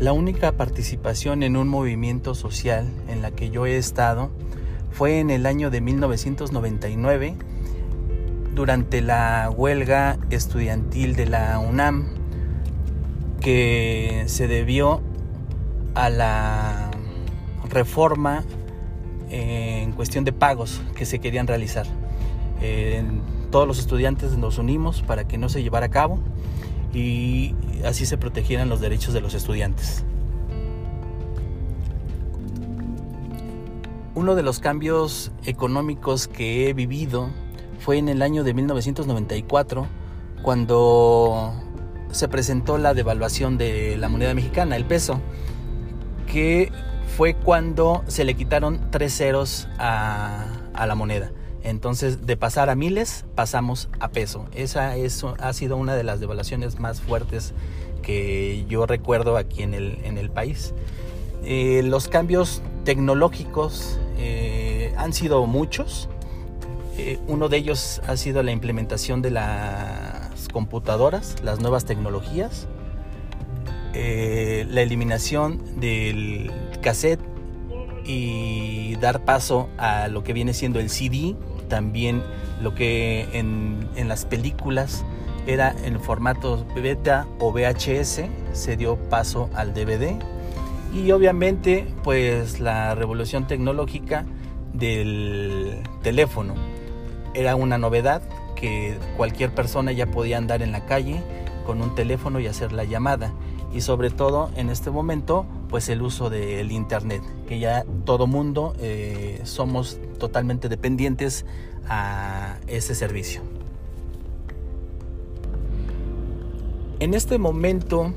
La única participación en un movimiento social en la que yo he estado fue en el año de 1999 durante la huelga estudiantil de la UNAM que se debió a la reforma en cuestión de pagos que se querían realizar. todos los estudiantes nos unimos para que no se llevara a cabo y así se protegieran los derechos de los estudiantes. Uno de los cambios económicos que he vivido fue en el año de 1994, cuando se presentó la devaluación de la moneda mexicana, el peso, que fue cuando se le quitaron tres ceros a, la moneda. Entonces, de pasar a miles, pasamos a peso. Esa ha sido una de las devaluaciones más fuertes que yo recuerdo aquí en el, país. Eh, los cambios tecnológicos eh, han sido muchos. Eh, uno de ellos ha sido la implementación de las computadoras, las nuevas tecnologías, la eliminación del cassette y dar paso a lo que viene siendo el CD, también lo que en, en las películas era en formato beta o VHS, se dio paso al DVD y obviamente pues la revolución tecnológica del teléfono era una novedad que cualquier persona ya podía andar en la calle con un teléfono y hacer la llamada. Y sobre todo en este momento pues el uso del internet que ya todo mundo eh, somos totalmente dependientes a ese servicio en este momento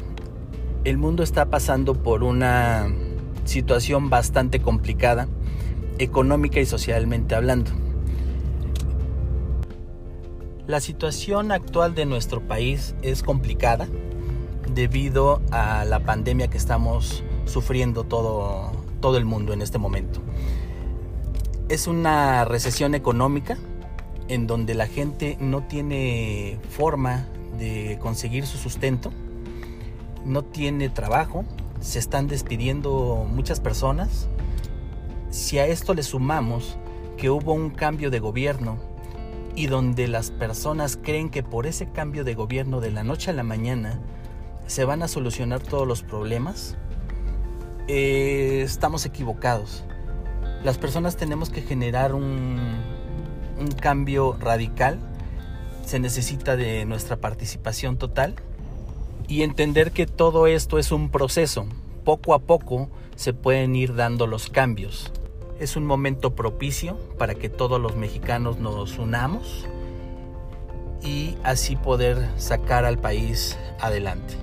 el mundo está pasando por una situación bastante complicada, económica y socialmente hablando. La situación actual de nuestro país es complicada debido a la pandemia que estamos sufriendo todo, todo el mundo en este momento. Es una recesión económica en donde la gente no tiene forma de conseguir su sustento no tiene trabajo, se están despidiendo muchas personas. Si a esto le sumamos que hubo un cambio de gobierno y donde las personas creen que por ese cambio de gobierno de la noche a la mañana se van a solucionar todos los problemas, eh, estamos equivocados. Las personas tenemos que generar un, un cambio radical. Se necesita de nuestra participación total y entender que todo esto es un proceso. Poco a poco se pueden ir dando los cambios. Es un momento propicio para que todos los mexicanos nos unamos y así poder sacar al país adelante.